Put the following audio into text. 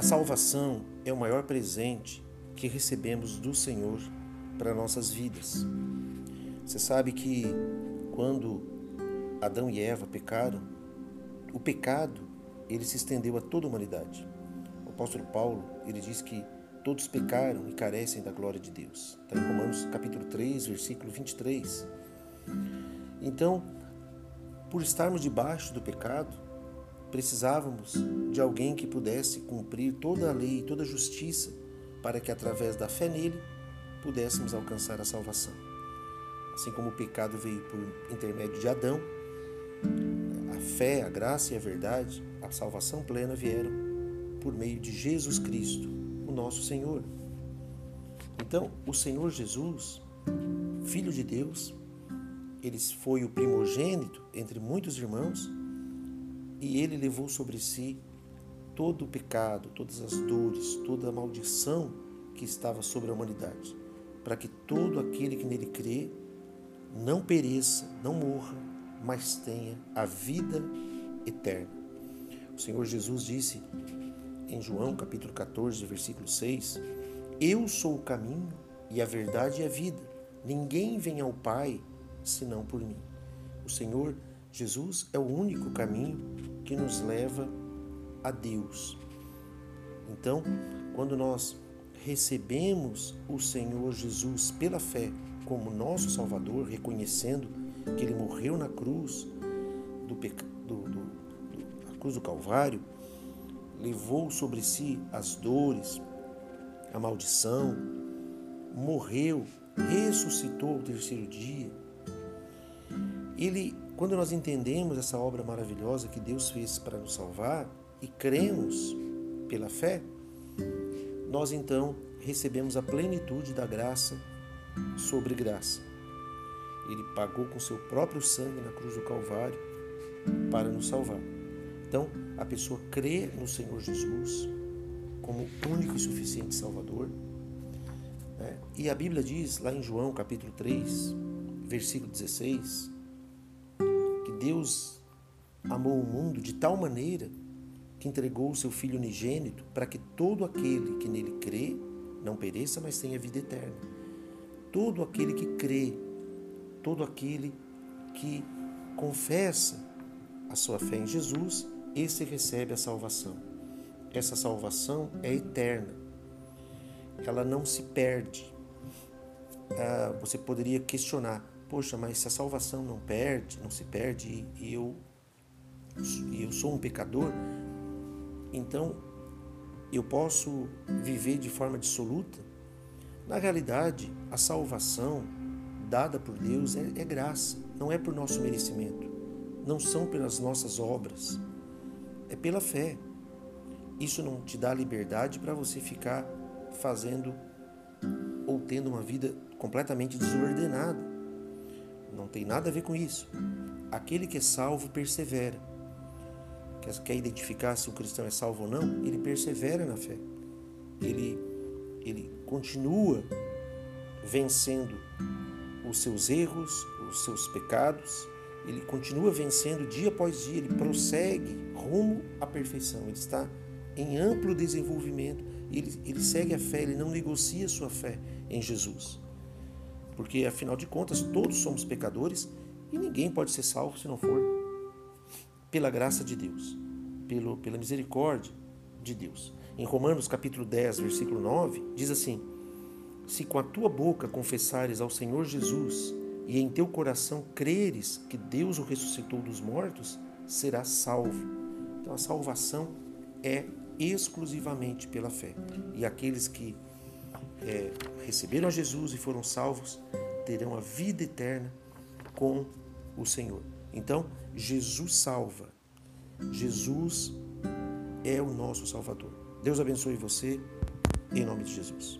A salvação é o maior presente que recebemos do Senhor para nossas vidas. Você sabe que quando Adão e Eva pecaram, o pecado ele se estendeu a toda a humanidade. O apóstolo Paulo, ele diz que todos pecaram e carecem da glória de Deus. Está em Romanos capítulo 3, versículo 23. Então, por estarmos debaixo do pecado, precisávamos de alguém que pudesse cumprir toda a lei, toda a justiça, para que através da fé nele pudéssemos alcançar a salvação. Assim como o pecado veio por intermédio de Adão, a fé, a graça e a verdade, a salvação plena vieram por meio de Jesus Cristo, o nosso Senhor. Então, o Senhor Jesus, Filho de Deus, ele foi o primogênito entre muitos irmãos e ele levou sobre si todo o pecado, todas as dores, toda a maldição que estava sobre a humanidade, para que todo aquele que nele crê não pereça, não morra, mas tenha a vida eterna. O Senhor Jesus disse em João capítulo 14, versículo 6: Eu sou o caminho e a verdade e a vida. Ninguém vem ao Pai senão por mim. O Senhor Jesus é o único caminho que nos leva a Deus. Então, quando nós recebemos o Senhor Jesus pela fé como nosso Salvador, reconhecendo que Ele morreu na cruz do, do, do, do cruz do Calvário, levou sobre si as dores, a maldição, morreu, ressuscitou ao terceiro dia. Ele, quando nós entendemos essa obra maravilhosa que Deus fez para nos salvar e cremos pela fé, nós então recebemos a plenitude da graça sobre graça. Ele pagou com seu próprio sangue na cruz do Calvário para nos salvar. Então, a pessoa crê no Senhor Jesus como único e suficiente Salvador. Né? E a Bíblia diz, lá em João capítulo 3, versículo 16, que Deus amou o mundo de tal maneira que entregou o seu Filho unigênito para que todo aquele que nele crê não pereça, mas tenha vida eterna. Todo aquele que crê, todo aquele que confessa a sua fé em Jesus esse recebe a salvação. Essa salvação é eterna. Ela não se perde. Ah, você poderia questionar, poxa, mas se a salvação não perde, não se perde e eu, e eu sou um pecador, então eu posso viver de forma dissoluta? Na realidade, a salvação dada por Deus é, é graça, não é por nosso merecimento, não são pelas nossas obras é pela fé. Isso não te dá liberdade para você ficar fazendo ou tendo uma vida completamente desordenada. Não tem nada a ver com isso. Aquele que é salvo persevera. Quer identificar se o cristão é salvo ou não? Ele persevera na fé. Ele, ele continua vencendo os seus erros, os seus pecados, ele continua vencendo dia após dia, ele prossegue rumo à perfeição. Ele está em amplo desenvolvimento. Ele, ele segue a fé, ele não negocia sua fé em Jesus. Porque, afinal de contas, todos somos pecadores e ninguém pode ser salvo se não for pela graça de Deus, pelo, pela misericórdia de Deus. Em Romanos capítulo 10, versículo 9, diz assim: Se com a tua boca confessares ao Senhor Jesus e em teu coração creres que Deus o ressuscitou dos mortos, serás salvo. Então a salvação é exclusivamente pela fé. E aqueles que é, receberam a Jesus e foram salvos terão a vida eterna com o Senhor. Então, Jesus salva. Jesus é o nosso Salvador. Deus abençoe você, em nome de Jesus.